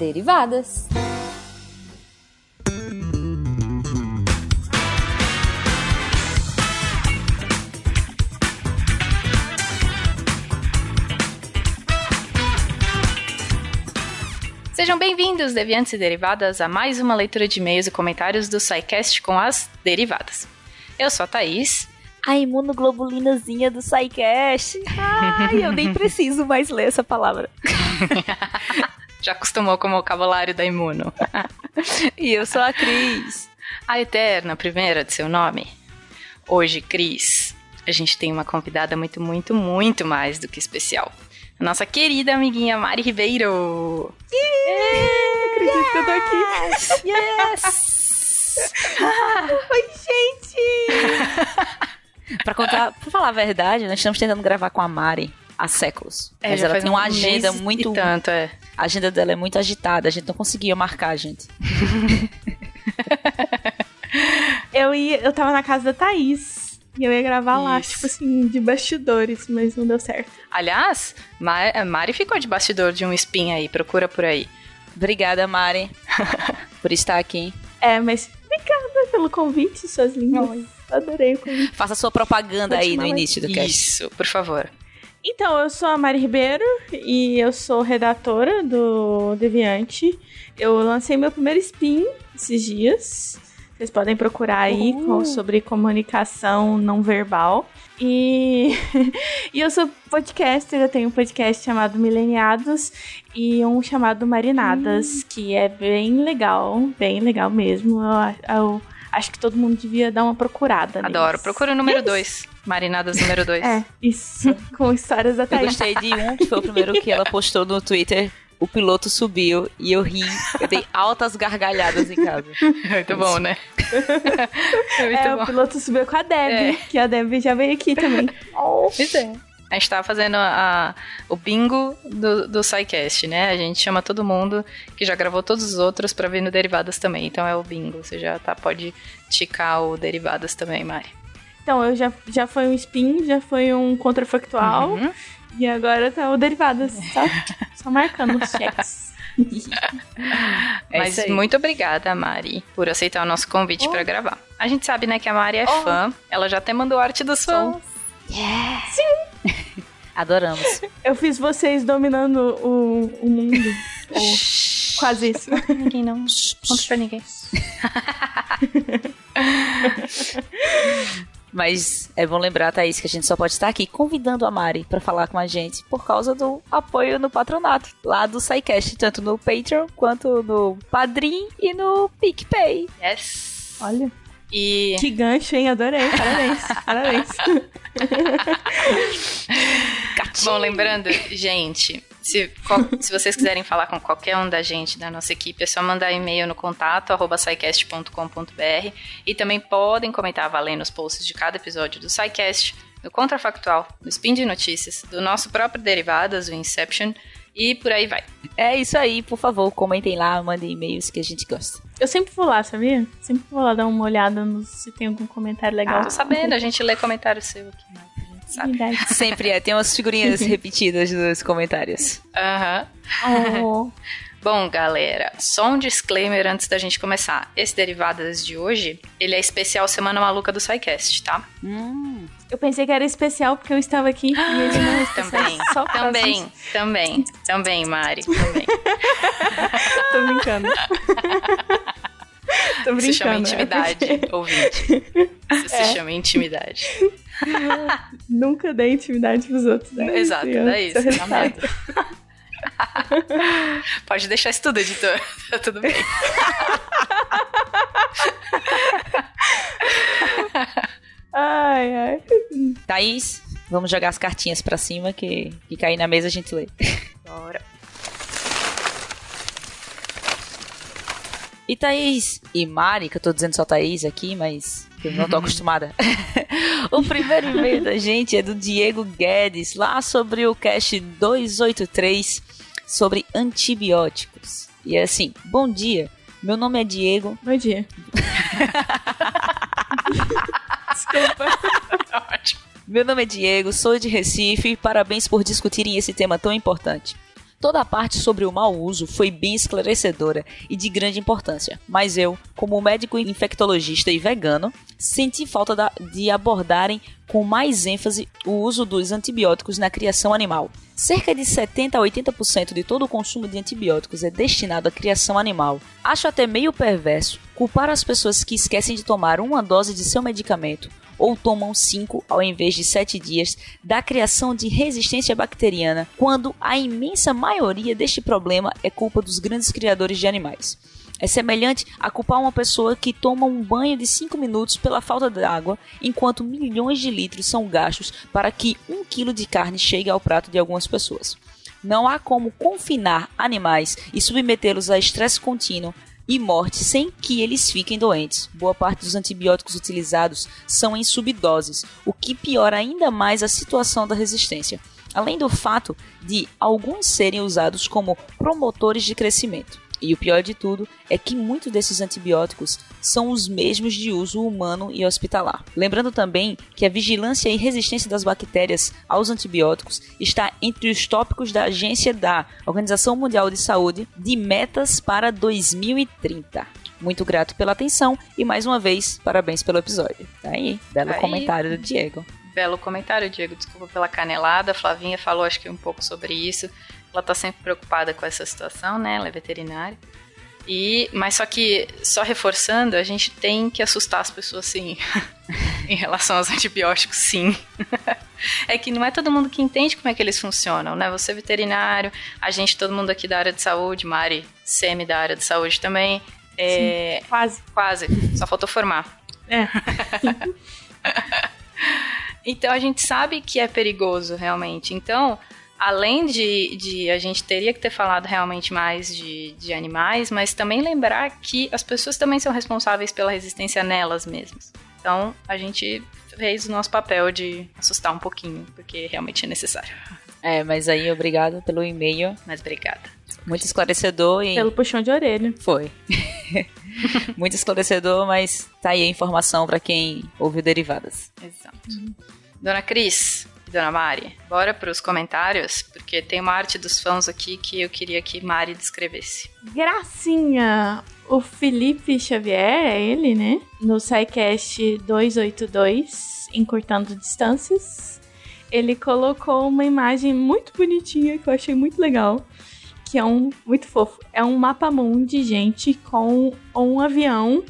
Derivadas. Sejam bem-vindos, deviantes e derivadas, a mais uma leitura de e-mails e comentários do SciCast com as derivadas. Eu sou a Thaís. A imunoglobulinazinha do SciCast. Ai, eu nem preciso mais ler essa palavra. Já acostumou com o vocabulário da imuno. e eu sou a Cris. A eterna primeira de seu nome. Hoje, Cris, a gente tem uma convidada muito, muito, muito mais do que especial nossa querida amiguinha Mari Ribeiro. Yeah! Acredito que eu tô aqui. Yes! Oi, gente! pra contar, pra falar a verdade, nós estamos tentando gravar com a Mari há séculos. É, mas ela tem uma agenda muito. tanto, é. A agenda dela é muito agitada, a gente não conseguia marcar, gente. eu ia, eu tava na casa da Thaís. E eu ia gravar Isso. lá, tipo assim, de bastidores, mas não deu certo. Aliás, Mari ficou de bastidor de um spin aí, procura por aí. Obrigada, Mari, por estar aqui. É, mas obrigada pelo convite, suas lindas. Adorei o convite. Faça sua propaganda aí no início do cast. Isso, por favor. Então, eu sou a Mari Ribeiro e eu sou redatora do Deviante. Eu lancei meu primeiro spin esses dias. Vocês podem procurar aí uh. sobre comunicação não verbal. E, e eu sou podcaster, eu tenho um podcast chamado Mileniados e um chamado Marinadas, hum. que é bem legal, bem legal mesmo. Eu, eu, acho que todo mundo devia dar uma procurada. Adoro. Procura o número 2. Marinadas número 2. É, isso. Com histórias da Thaís. Eu gostei de um, que foi o primeiro que ela postou no Twitter, o piloto subiu e eu ri. Eu dei altas gargalhadas em casa. Muito bom, né? é, muito é bom. o piloto subiu com a Deb, é. que a Deb já veio aqui também. Pois é. A gente tava fazendo a, a, o bingo do, do SciCast, né? A gente chama todo mundo que já gravou todos os outros pra vir no Derivadas também. Então é o bingo. Você já tá, pode ticar o Derivadas também, Mari. Então, eu já, já foi um spin, já foi um contrafactual. Uhum. E agora tá o Derivadas, tá? Só marcando os cheques. É Mas muito obrigada, Mari, por aceitar o nosso convite oh. para gravar. A gente sabe, né, que a Mari é oh. fã. Ela já até mandou arte dos fãs. Yeah. Sim. Adoramos. Eu fiz vocês dominando o, o mundo. quase isso. Não ninguém não. Conta pra ninguém. Mas é bom lembrar, Thaís, que a gente só pode estar aqui convidando a Mari para falar com a gente por causa do apoio no patronato, lá do SciCast, tanto no Patreon quanto no Padrim e no PicPay. Yes! Olha. E... Que gancho, hein? Adorei. Parabéns. Parabéns. Bom, lembrando, gente, se, se vocês quiserem falar com qualquer um da gente, da nossa equipe, é só mandar e-mail no contato, arroba e também podem comentar valendo os posts de cada episódio do SciCast, no Contrafactual, no Spin de Notícias, do nosso próprio Derivadas, o Inception, e por aí vai. É isso aí, por favor, comentem lá, mandem e-mails que a gente gosta. Eu sempre vou lá, sabia? Sempre vou lá dar uma olhada no, se tem algum comentário legal. Ah, tô sabendo, a gente lê comentário seu aqui, né? Sabe? Sempre é, tem umas figurinhas repetidas nos comentários. Aham. Oh. Bom, galera, só um disclaimer antes da gente começar. Esse Derivadas de hoje, ele é especial Semana Maluca do SciCast, tá? Hum. Eu pensei que era especial porque eu estava aqui e ele não é Também, só também, também, também, Mari, também. Tô brincando. Tô brincando. Se chama intimidade, é ouvinte. Isso é. se chama intimidade. Nunca dei intimidade pros outros, né? Exato, é isso, tá merda. Pode deixar isso tudo, editor. Tá tudo bem. Ai, ai. Thaís, vamos jogar as cartinhas pra cima que, que cair na mesa a gente lê. Bora. E Thaís e Mari, que eu tô dizendo só Thaís aqui, mas eu não tô acostumada. o primeiro e-mail da gente é do Diego Guedes, lá sobre o cast 283 sobre antibióticos. E é assim: Bom dia, meu nome é Diego. Bom dia. Desculpa. Ótimo. Meu nome é Diego, sou de Recife. Parabéns por discutirem esse tema tão importante. Toda a parte sobre o mau uso foi bem esclarecedora e de grande importância, mas eu, como médico infectologista e vegano, senti falta da, de abordarem com mais ênfase o uso dos antibióticos na criação animal. Cerca de 70 a 80% de todo o consumo de antibióticos é destinado à criação animal. Acho até meio perverso culpar as pessoas que esquecem de tomar uma dose de seu medicamento ou tomam 5 ao invés de 7 dias da criação de resistência bacteriana, quando a imensa maioria deste problema é culpa dos grandes criadores de animais. É semelhante a culpar uma pessoa que toma um banho de 5 minutos pela falta de água, enquanto milhões de litros são gastos para que um quilo de carne chegue ao prato de algumas pessoas. Não há como confinar animais e submetê-los a estresse contínuo e morte sem que eles fiquem doentes. Boa parte dos antibióticos utilizados são em subdoses, o que piora ainda mais a situação da resistência. Além do fato de alguns serem usados como promotores de crescimento. E o pior de tudo é que muitos desses antibióticos são os mesmos de uso humano e hospitalar. Lembrando também que a vigilância e resistência das bactérias aos antibióticos está entre os tópicos da agência da Organização Mundial de Saúde de metas para 2030. Muito grato pela atenção e mais uma vez, parabéns pelo episódio. Tá aí, belo aí. comentário do Diego. Belo comentário, Diego. Desculpa pela canelada. A Flavinha falou, acho que um pouco sobre isso. Ela tá sempre preocupada com essa situação, né? Ela é veterinária. E, mas só que, só reforçando, a gente tem que assustar as pessoas sim. em relação aos antibióticos, sim. é que não é todo mundo que entende como é que eles funcionam, né? Você é veterinário, a gente, todo mundo aqui da área de saúde, Mari, semi da área de saúde também. É, sim, quase. Quase. Só faltou formar. É. então a gente sabe que é perigoso, realmente. Então, além de, de a gente teria que ter falado realmente mais de, de animais, mas também lembrar que as pessoas também são responsáveis pela resistência nelas mesmas. Então, a gente fez o nosso papel de assustar um pouquinho, porque realmente é necessário. É, mas aí obrigado pelo e-mail. Mas obrigada. Muito esclarecedor e. Pelo puxão de orelha. Foi. Muito esclarecedor, mas tá aí a informação para quem ouviu derivadas. Exato. Dona Cris, Dona Mari, bora para os comentários, porque tem uma arte dos fãs aqui que eu queria que Mari descrevesse. Gracinha! O Felipe Xavier, é ele, né? No SciCast 282, Encurtando Distâncias, ele colocou uma imagem muito bonitinha que eu achei muito legal. Que é um muito fofo. É um mapa mundo de gente com um avião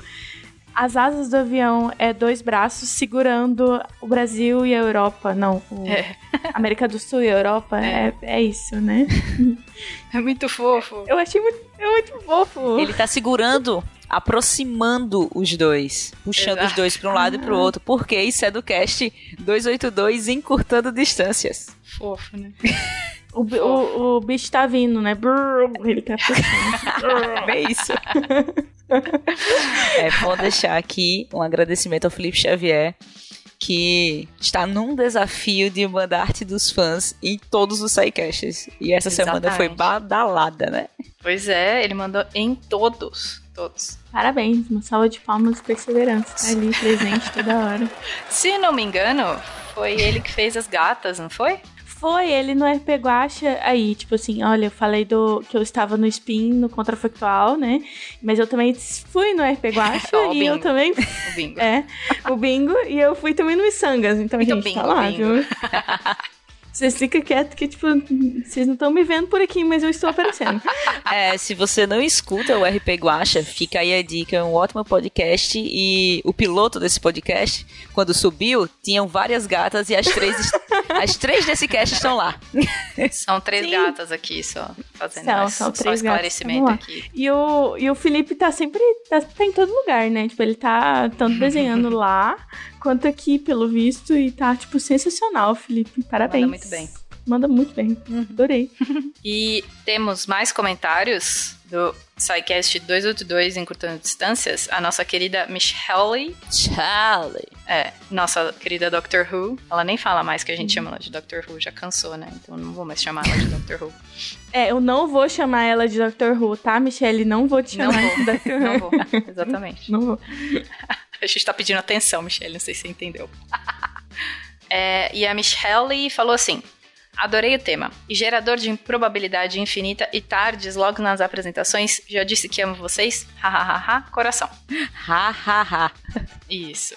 as asas do avião é dois braços segurando o Brasil e a Europa. Não, é. América do Sul e a Europa. É, é, é isso, né? É muito fofo. Eu achei muito, é muito fofo. Ele tá segurando aproximando os dois, puxando Exato. os dois para um lado e para o outro, porque isso é do cast 282 encurtando distâncias. Fofo, né? O, o, o, bicho tá vindo, né? Brrr, ele tá é isso. é bom deixar aqui um agradecimento ao Felipe Xavier, que está num desafio de mandar arte dos fãs em todos os sidecasts. E essa Exatamente. semana foi badalada, né? Pois é, ele mandou em todos. Todos. Parabéns, uma salva de palmas e perseverança. Tá ali presente toda hora. Se não me engano, foi ele que fez as gatas, não foi? Foi ele no RP Guacha aí, tipo assim, olha, eu falei do que eu estava no spin, no contrafactual, né? Mas eu também fui no RP Guacha oh, e eu também o bingo. É, o bingo e eu fui também no Missangas, então, então gente, tá bingo, tá lá, bingo. viu? Vocês ficam quietos que, tipo, vocês não estão me vendo por aqui, mas eu estou aparecendo. É, se você não escuta o RP Guacha, fica aí a dica, é um ótimo podcast e o piloto desse podcast, quando subiu, tinham várias gatas e as três, as três desse cast estão lá. São três Sim. gatas aqui só, fazendo são, são só três esclarecimento aqui. E o, e o Felipe tá sempre, tá, tá em todo lugar, né? Tipo, ele tá tanto desenhando lá, quanto aqui, pelo visto, e tá, tipo, sensacional, Felipe. Parabéns. Manda muito bem. Manda muito bem. Uhum. Adorei. e temos mais comentários do SciCast 282 Encurtando Distâncias, a nossa querida Michelle. Charlie. É, nossa querida Doctor Who. Ela nem fala mais que a gente chama ela de Doctor Who, já cansou, né? Então não vou mais chamar ela de Doctor Who. É, eu não vou chamar ela de Doctor Who, tá, Michelle? Não vou te chamar não vou. de Doctor Who. Não vou, exatamente. Não vou. A gente tá pedindo atenção, Michelle, não sei se você entendeu. é, e a Michelle falou assim: Adorei o tema. E gerador de improbabilidade infinita e tardes logo nas apresentações. Já disse que amo vocês? Hahaha, coração. Hahaha. Isso.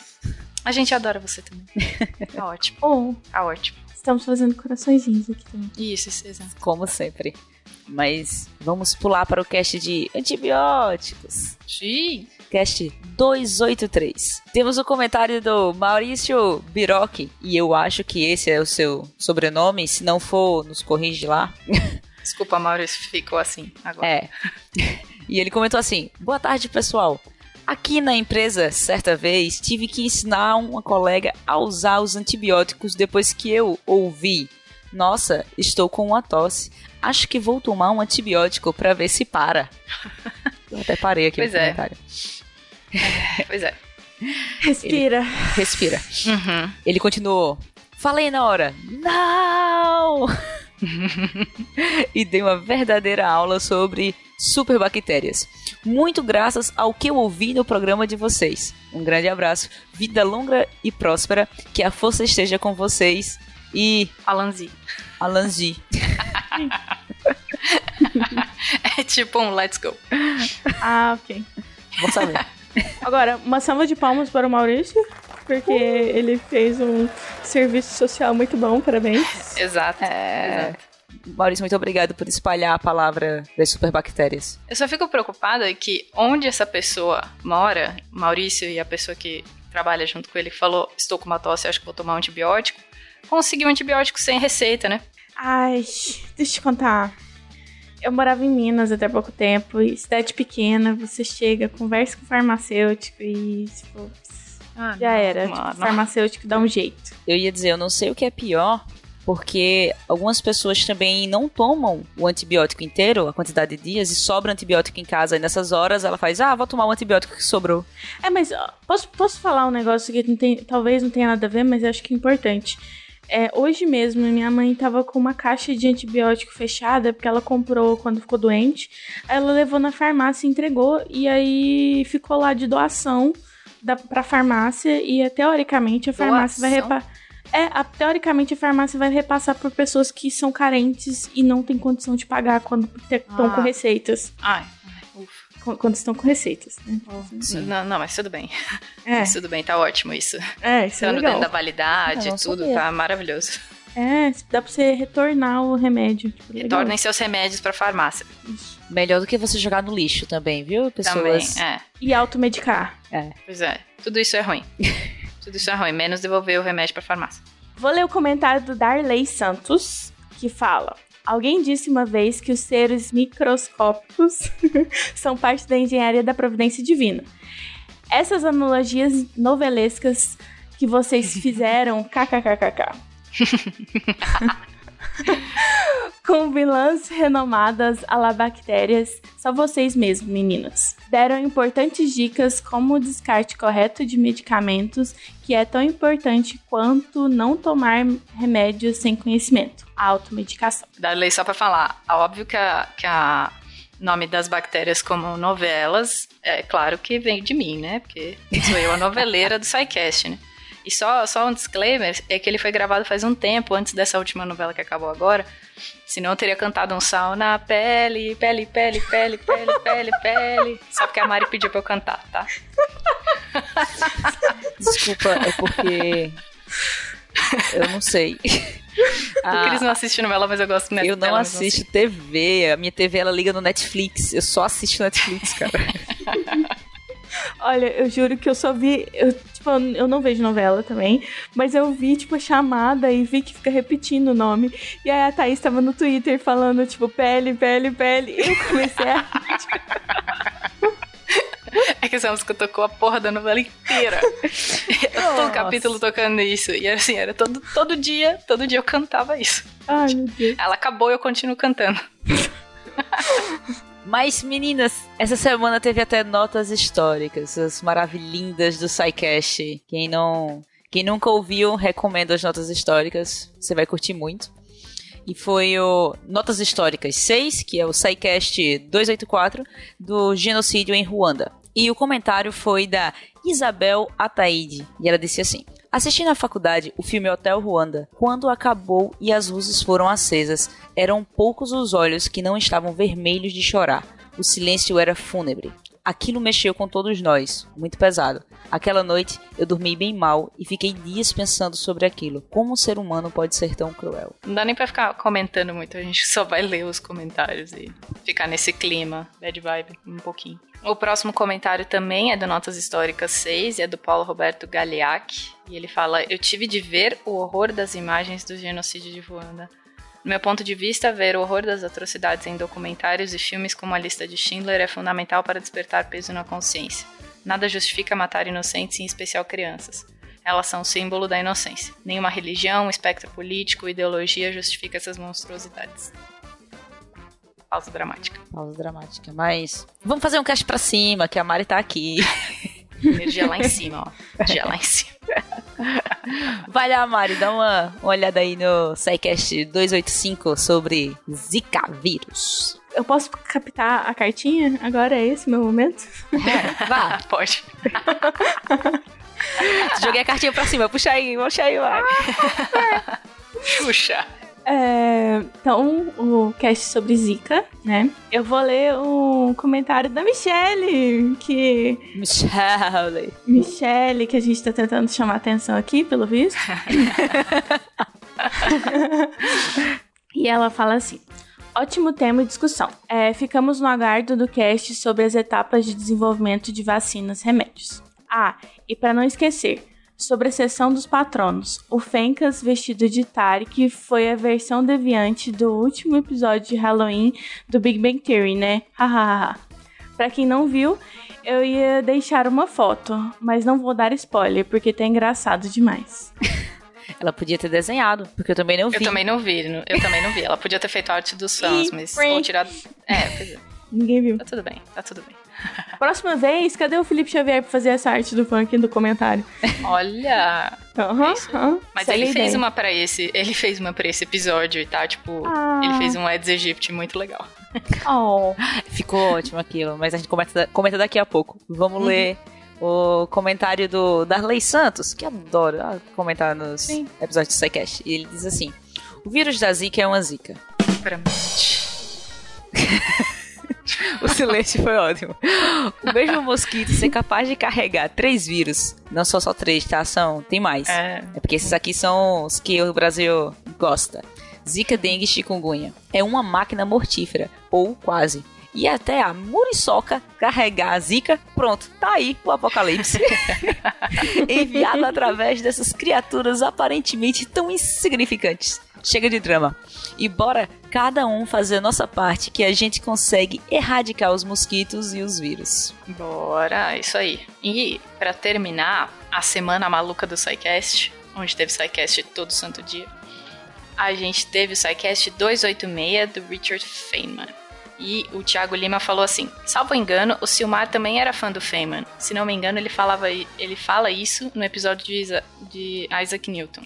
A gente adora você também. Tá ótimo. Tá ótimo. estamos fazendo coraçõezinhos aqui também. Isso, isso, exato. Como sempre. Mas vamos pular para o cast de antibióticos. Sim. Cast 283. Temos o comentário do Maurício Biroc, e eu acho que esse é o seu sobrenome. Se não for, nos corrige lá. Desculpa, Maurício, ficou assim agora. É. E ele comentou assim: Boa tarde, pessoal. Aqui na empresa, certa vez, tive que ensinar uma colega a usar os antibióticos depois que eu ouvi. Nossa, estou com uma tosse. Acho que vou tomar um antibiótico para ver se para. Eu até parei aqui Pois no é. comentário. Pois é. Respira. Respira. Uhum. Ele continuou. Falei na hora. Não! e dei uma verdadeira aula sobre superbactérias. Muito graças ao que eu ouvi no programa de vocês. Um grande abraço. Vida longa e próspera. Que a força esteja com vocês. E Alanzi. Alanzi. É tipo um let's go. Ah, ok. Vou saber. Agora, uma salva de palmas para o Maurício, porque ele fez um serviço social muito bom, parabéns. Exato. É... Exato. Maurício, muito obrigado por espalhar a palavra das superbactérias. Eu só fico preocupada que onde essa pessoa mora, Maurício e a pessoa que trabalha junto com ele falou, estou com uma tosse, acho que vou tomar um antibiótico, conseguiu um antibiótico sem receita, né? Ai, deixa eu te contar. Eu morava em Minas até pouco tempo, e cidade pequena, você chega, conversa com o farmacêutico e, tipo, Ah, já era. mano. Tipo, farmacêutico dá um jeito. Eu ia dizer, eu não sei o que é pior, porque algumas pessoas também não tomam o antibiótico inteiro, a quantidade de dias, e sobra antibiótico em casa. E nessas horas ela faz, ah, vou tomar o antibiótico que sobrou. É, mas posso, posso falar um negócio que não tem, talvez não tenha nada a ver, mas eu acho que é importante. É, hoje mesmo, minha mãe tava com uma caixa de antibiótico fechada, porque ela comprou quando ficou doente. Aí ela levou na farmácia entregou, e aí ficou lá de doação da, pra farmácia, e é, teoricamente a farmácia vai Doação? repassar. É, a- teoricamente a farmácia vai repassar por pessoas que são carentes e não têm condição de pagar quando estão Ah. com receitas. Ai, Quando estão com receitas, né? Não, não, mas tudo bem. É, Tudo bem, tá ótimo isso. é, isso é Sendo legal. dentro da validade e tudo, sabia. tá maravilhoso. É, dá pra você retornar o remédio. Tipo, legal. Retornem seus remédios pra farmácia. Melhor do que você jogar no lixo também, viu, Também, pessoas? é. E automedicar. Pois é. Tudo isso é ruim. tudo isso é ruim, menos devolver o remédio pra farmácia. Vou ler o comentário do Darley Santos, que fala: Alguém disse uma vez que os seres microscópicos são parte da engenharia da providência divina. Essas analogias novelescas que vocês fizeram, kkkk. Com vilãs renomadas a la bactérias, só vocês mesmos, meninas. Deram importantes dicas como o descarte correto de medicamentos, que é tão importante quanto não tomar remédios sem conhecimento. A automedicação. Da lei só pra falar. Óbvio que a, que a nome das bactérias como novelas, é claro que vem de mim, né? Porque sou eu a noveleira do SciCast, né? E só, só um disclaimer, é que ele foi gravado faz um tempo, antes dessa última novela que acabou agora. Senão eu teria cantado um sal na pele, pele, pele, pele, pele, pele, pele. Só porque a Mari pediu pra eu cantar, tá? Desculpa, é porque. Eu não sei. O Ah, Cris não assiste novela, mas eu gosto né, eu não assim. assisto TV. A minha TV ela liga no Netflix. Eu só assisto Netflix, cara. Olha, eu juro que eu só vi. Eu, tipo, eu não vejo novela também, mas eu vi, tipo, a chamada e vi que fica repetindo o nome. E aí a Thaís tava no Twitter falando, tipo, pele, pele, pele. E eu comecei a. É que essa música tocou a porra da novela inteira. todo Nossa. capítulo tocando isso. E assim, era todo, todo dia, todo dia eu cantava isso. Ai, meu Deus. Ela acabou e eu continuo cantando. Mas, meninas, essa semana teve até notas históricas, as maravilhindas do SciCast. Quem não. Quem nunca ouviu, recomendo as notas históricas. Você vai curtir muito. E foi o Notas Históricas 6, que é o SciCast 284, do genocídio em Ruanda. E o comentário foi da Isabel Ataíde. E ela disse assim: Assisti na faculdade o filme Hotel Ruanda. Quando acabou e as luzes foram acesas, eram poucos os olhos que não estavam vermelhos de chorar. O silêncio era fúnebre. Aquilo mexeu com todos nós, muito pesado. Aquela noite eu dormi bem mal e fiquei dias pensando sobre aquilo. Como um ser humano pode ser tão cruel? Não dá nem pra ficar comentando muito, a gente só vai ler os comentários e ficar nesse clima, bad vibe, um pouquinho. O próximo comentário também é do Notas Históricas 6 e é do Paulo Roberto Galeac. E ele fala: Eu tive de ver o horror das imagens do genocídio de Ruanda. No meu ponto de vista, ver o horror das atrocidades em documentários e filmes como a lista de Schindler é fundamental para despertar peso na consciência. Nada justifica matar inocentes, em especial crianças. Elas são símbolo da inocência. Nenhuma religião, espectro político, ideologia justifica essas monstruosidades. Pausa dramática. Pausa dramática. Mas vamos fazer um cast pra cima, que a Mari tá aqui. Energia lá em cima, ó. Energia lá em cima. Vai lá, Mari, dá uma, olhada aí no SciCast 285 sobre Zika vírus. Eu posso captar a cartinha? Agora é esse meu momento? É, vá. Pode. Joguei a cartinha pra cima, puxa aí, puxa aí, Mari. Puxa. É, então, o cast sobre Zika, né? Eu vou ler um comentário da Michelle, que. Michelle. Michelle, que a gente tá tentando chamar atenção aqui, pelo visto. e ela fala assim. Ótimo tema e discussão. É, ficamos no aguardo do cast sobre as etapas de desenvolvimento de vacinas remédios. Ah, e para não esquecer, sobre a sessão dos patronos. O Fencas vestido de Tarek foi a versão deviante do último episódio de Halloween do Big Bang Theory, né? Hahaha. pra quem não viu, eu ia deixar uma foto, mas não vou dar spoiler, porque tá engraçado demais. Ela podia ter desenhado, porque eu também não vi. Eu também não vi, eu também não vi. Ela podia ter feito a arte dos fãs, mas ou tirado. É, pois é. Ninguém viu. Tá tudo bem, tá tudo bem. Próxima vez, cadê o Felipe Xavier pra fazer essa arte do funk do comentário? Olha! Aham. Mas Segue ele fez ideia. uma pra esse. Ele fez uma pra esse episódio e tá, tipo. Ah. Ele fez um Eds Egypt muito legal. Oh. Ficou ótimo aquilo, mas a gente comenta, comenta daqui a pouco. Vamos Uhum. ler o comentário do Darley Santos, que adoro ah, comentar nos Sim. episódios do SciCast. E ele diz assim: O vírus da Zika é uma Zika. Pra mim. O silêncio foi ótimo. O mesmo mosquito ser capaz de carregar três vírus. Não são só três, tá? São, tem mais. É. É porque esses aqui são os que o Brasil gosta. Zika, dengue e chikungunya. É uma máquina mortífera, ou quase. E até a muriçoca carregar a zika, pronto, tá aí o apocalipse. Enviado através dessas criaturas aparentemente tão insignificantes. Chega de drama. E bora cada um fazer a nossa parte que a gente consegue erradicar os mosquitos e os vírus. Bora, isso aí. E pra terminar, a semana maluca do SciCast, onde teve SciCast todo santo dia, a gente teve o SciCast 286 do Richard Feynman. E o Thiago Lima falou assim: Salvo engano, o Silmar também era fã do Feynman. Se não me engano, ele, falava, ele fala isso no episódio de, de Isaac Newton.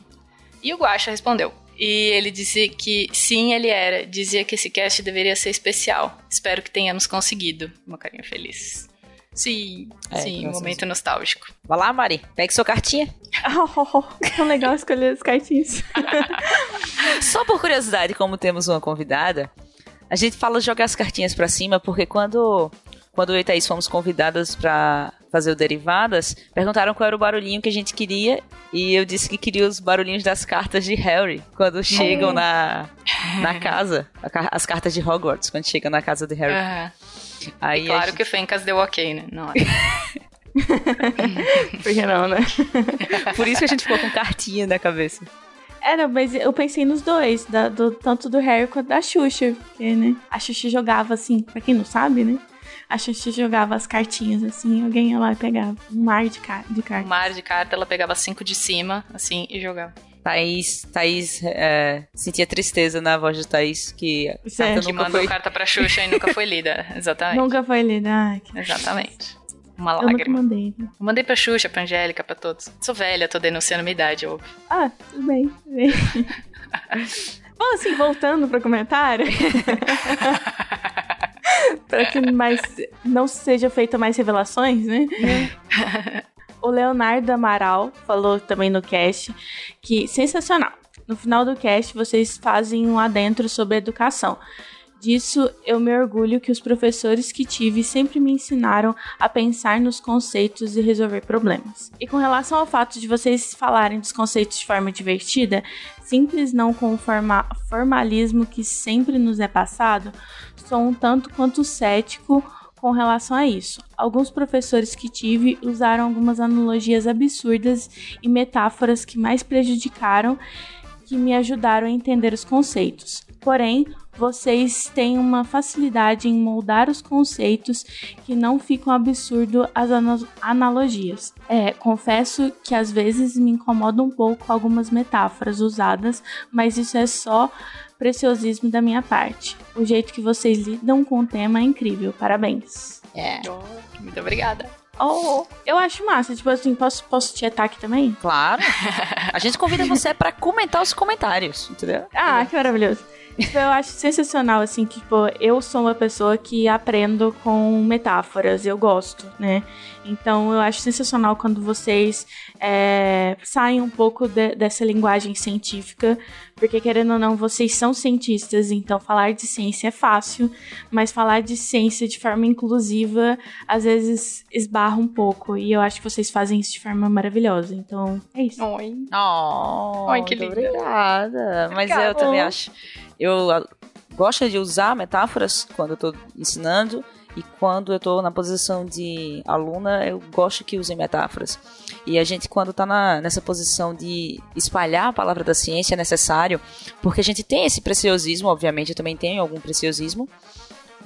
E o Guaxa respondeu. E ele disse que sim, ele era. Dizia que esse cast deveria ser especial. Espero que tenhamos conseguido. Uma carinha feliz. Sim, É, sim, graças momento nostálgico. Vai lá, Mari, pegue sua cartinha. Oh, legal escolher as cartinhas. Só por curiosidade, como temos uma convidada, a gente fala jogar as cartinhas pra cima, porque quando, quando eu e Thaís fomos convidadas pra fazer o Derivadas, perguntaram qual era o barulhinho que a gente queria, e eu disse que queria os barulhinhos das cartas de Harry, quando chegam na, na casa, as cartas de Hogwarts, quando chegam na casa de Harry. Aham. Aí E claro gente- que o Fencas deu ok, né? Não, Por que não, né? Por isso que a gente ficou com cartinha na cabeça. Era, mas eu pensei nos dois, da- do, tanto do Harry quanto da Xuxa. Porque, né? A Xuxa jogava assim, pra quem não sabe, né? A Xuxa jogava as cartinhas assim, alguém ia lá e pegava um mar de, ca de cartas. mar de carta, ela pegava cinco de cima, assim, e jogava. Thaís, Thaís é, sentia tristeza na voz de Thaís, que a Certo. carta Que nunca mandou foi... carta pra Xuxa e nunca foi lida. Exatamente. Nunca foi lida. Ai, que... Exatamente. Uma Eu nunca lágrima. mandei. né? Eu mandei pra Xuxa, pra Angélica, pra todos. Sou velha, tô denunciando minha idade, óbvio. Ah, tudo bem, tudo bem. Bom, assim, voltando pro comentário. pra que mais não seja feita mais revelações, né? O Leonardo Amaral falou também no cast que sensacional. No final do cast, vocês fazem um adentro sobre educação. Disso eu me orgulho que os professores que tive sempre me ensinaram a pensar nos conceitos e resolver problemas. E com relação ao fato de vocês falarem dos conceitos de forma divertida, simples não com o forma formalismo que sempre nos é passado, sou um tanto quanto cético com relação a isso. Alguns professores que tive usaram algumas analogias absurdas e metáforas que mais prejudicaram que me ajudaram a entender os conceitos. Porém, vocês têm uma facilidade em moldar os conceitos que não ficam absurdo as analogias. É, confesso que às vezes me incomoda um pouco algumas metáforas usadas, mas isso é só preciosismo da minha parte. O jeito que vocês lidam com o tema é incrível. Parabéns. É. Oh, muito obrigada. Oh, eu acho massa. Tipo assim, posso, posso te aqui também? Claro. A gente convida você para comentar os comentários, entendeu? Ah, que maravilhoso. Tipo, eu acho sensacional, assim, que, tipo, eu sou uma pessoa que aprendo com metáforas, eu gosto, né? Então, eu acho sensacional quando vocês é, saem um pouco de, dessa linguagem científica, porque, querendo ou não, vocês são cientistas, então falar de ciência é fácil, mas falar de ciência de forma inclusiva, às vezes, esbarra um pouco, e eu acho que vocês fazem isso de forma maravilhosa, então, é isso. Oi. Oh, Oi, que linda. Obrigada. Mas eu também acho eu gosto de usar metáforas quando eu tô ensinando e quando eu estou na posição de aluna, eu gosto que usem metáforas. E a gente, quando está nessa posição de espalhar a palavra da ciência, é necessário, porque a gente tem esse preciosismo, obviamente, eu também tenho algum preciosismo,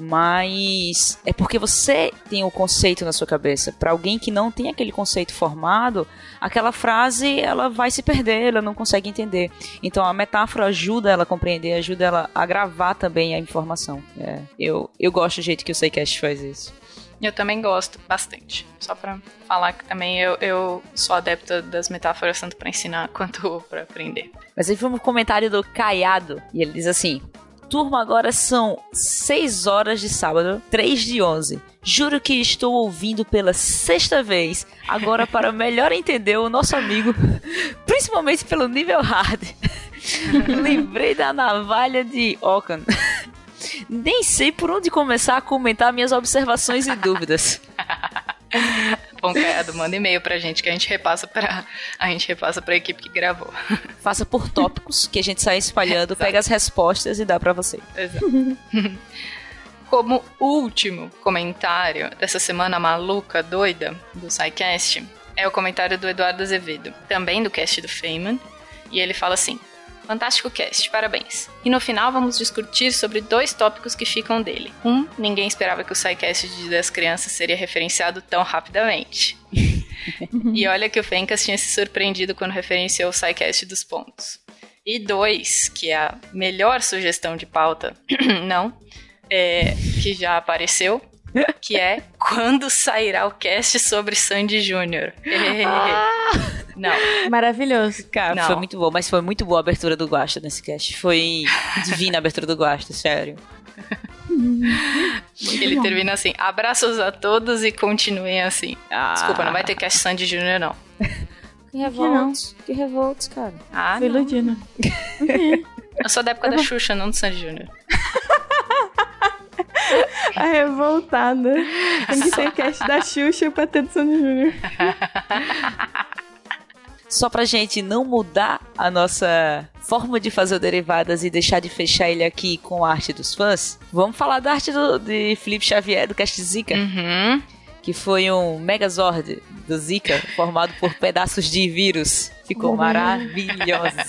mas é porque você tem o conceito na sua cabeça. Para alguém que não tem aquele conceito formado, aquela frase ela vai se perder, ela não consegue entender. Então a metáfora ajuda ela a compreender, ajuda ela a gravar também a informação. É, eu, eu gosto do jeito que o Seicast faz isso. Eu também gosto bastante. Só para falar que também eu, eu sou adepta das metáforas tanto para ensinar quanto para aprender. Mas aí foi um comentário do Caiado e ele diz assim: turma agora são 6 horas de sábado, 3 de 11. Juro que estou ouvindo pela sexta vez, agora para melhor entender o nosso amigo, principalmente pelo nível hard. Lembrei da navalha de Okan. Nem sei por onde começar a comentar minhas observações e dúvidas. Bom, Caiado, manda e-mail pra gente que a gente repassa pra, a gente repassa pra equipe que gravou. Faça por tópicos que a gente sai espalhando, pega as respostas e dá pra você. Exato. Como último comentário dessa semana maluca, doida, do SciCast, é o comentário do Eduardo Azevedo, também do cast do Feynman, e ele fala assim: Fantástico cast, parabéns. E no final vamos discutir sobre dois tópicos que ficam dele. Um, ninguém esperava que o SciCast de das crianças seria referenciado tão rapidamente. e olha que o Fencas tinha se surpreendido quando referenciou o SciCast dos pontos. E dois, que é a melhor sugestão de pauta, não, é, que já apareceu, que é quando sairá o cast sobre Sandy Júnior. Ah! Não. Maravilhoso. Cara, não. foi muito bom, mas foi muito boa a abertura do Guasta nesse cast. Foi divina a abertura do Guasta, sério. Ele bom. termina assim: abraços a todos e continuem assim. Ah. Desculpa, não vai ter cast Sandy Júnior, não. Que revoltos. Que revoltos, cara. Ah, Fui iludida. Eu sou da época da Xuxa, não do Sandy Júnior. A revoltada. Tem que ter cast da Xuxa pra ter do Sandy Júnior. Só pra gente não mudar a nossa forma de fazer o Derivadas e deixar de fechar ele aqui com a arte dos fãs, vamos falar da arte do, de Felipe Xavier, do Cast Zika. Uhum. Que foi um Megazord do Zika, formado por pedaços de vírus. Ficou uhum. maravilhosa.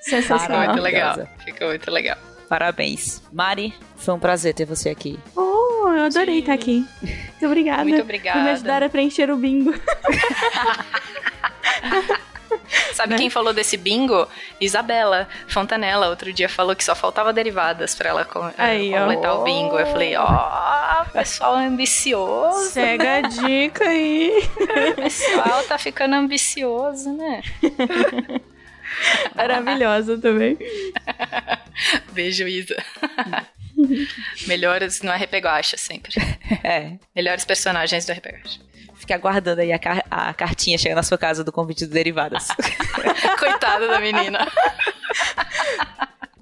Sensacional. Ficou muito legal. Ficou muito legal. Parabéns. Mari, foi um prazer ter você aqui. Oh, eu adorei Sim. estar aqui. Muito obrigada. Muito obrigada. Por me ajudar a preencher o bingo. Sabe né? quem falou desse bingo? Isabela Fontanella. Outro dia falou que só faltava derivadas pra ela com, Aí, completar ó. o bingo. Eu falei, ó, oh, pessoal ambicioso. Pega a dica aí. O pessoal tá ficando ambicioso, né? Maravilhosa também. Beijo, Isa. Melhores no RP Guacha, sempre. É. Melhores personagens do RP Guacha. Fique aguardando aí a, car a cartinha chegar na sua casa do convite do Derivadas. Coitada da menina.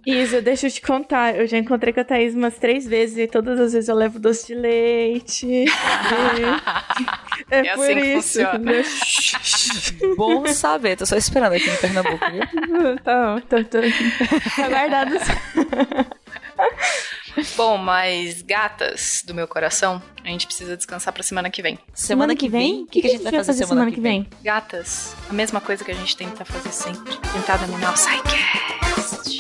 Isa, deixa eu te contar. Eu já encontrei com a Thaís umas três vezes e todas as vezes eu levo doce de leite. é, é por assim isso. funciona. Bom saber, tô só esperando aqui em Pernambuco, viu? Tá, tô, tô, tô aguardado. Bom, mas gatas do meu coração, a gente precisa descansar pra semana que vem. Semana que vem? O que, que, a gente vai fazer, fazer semana, que vem? vem? Gatas, a mesma coisa que a gente tenta fazer sempre. Tentar dominar o Psycast.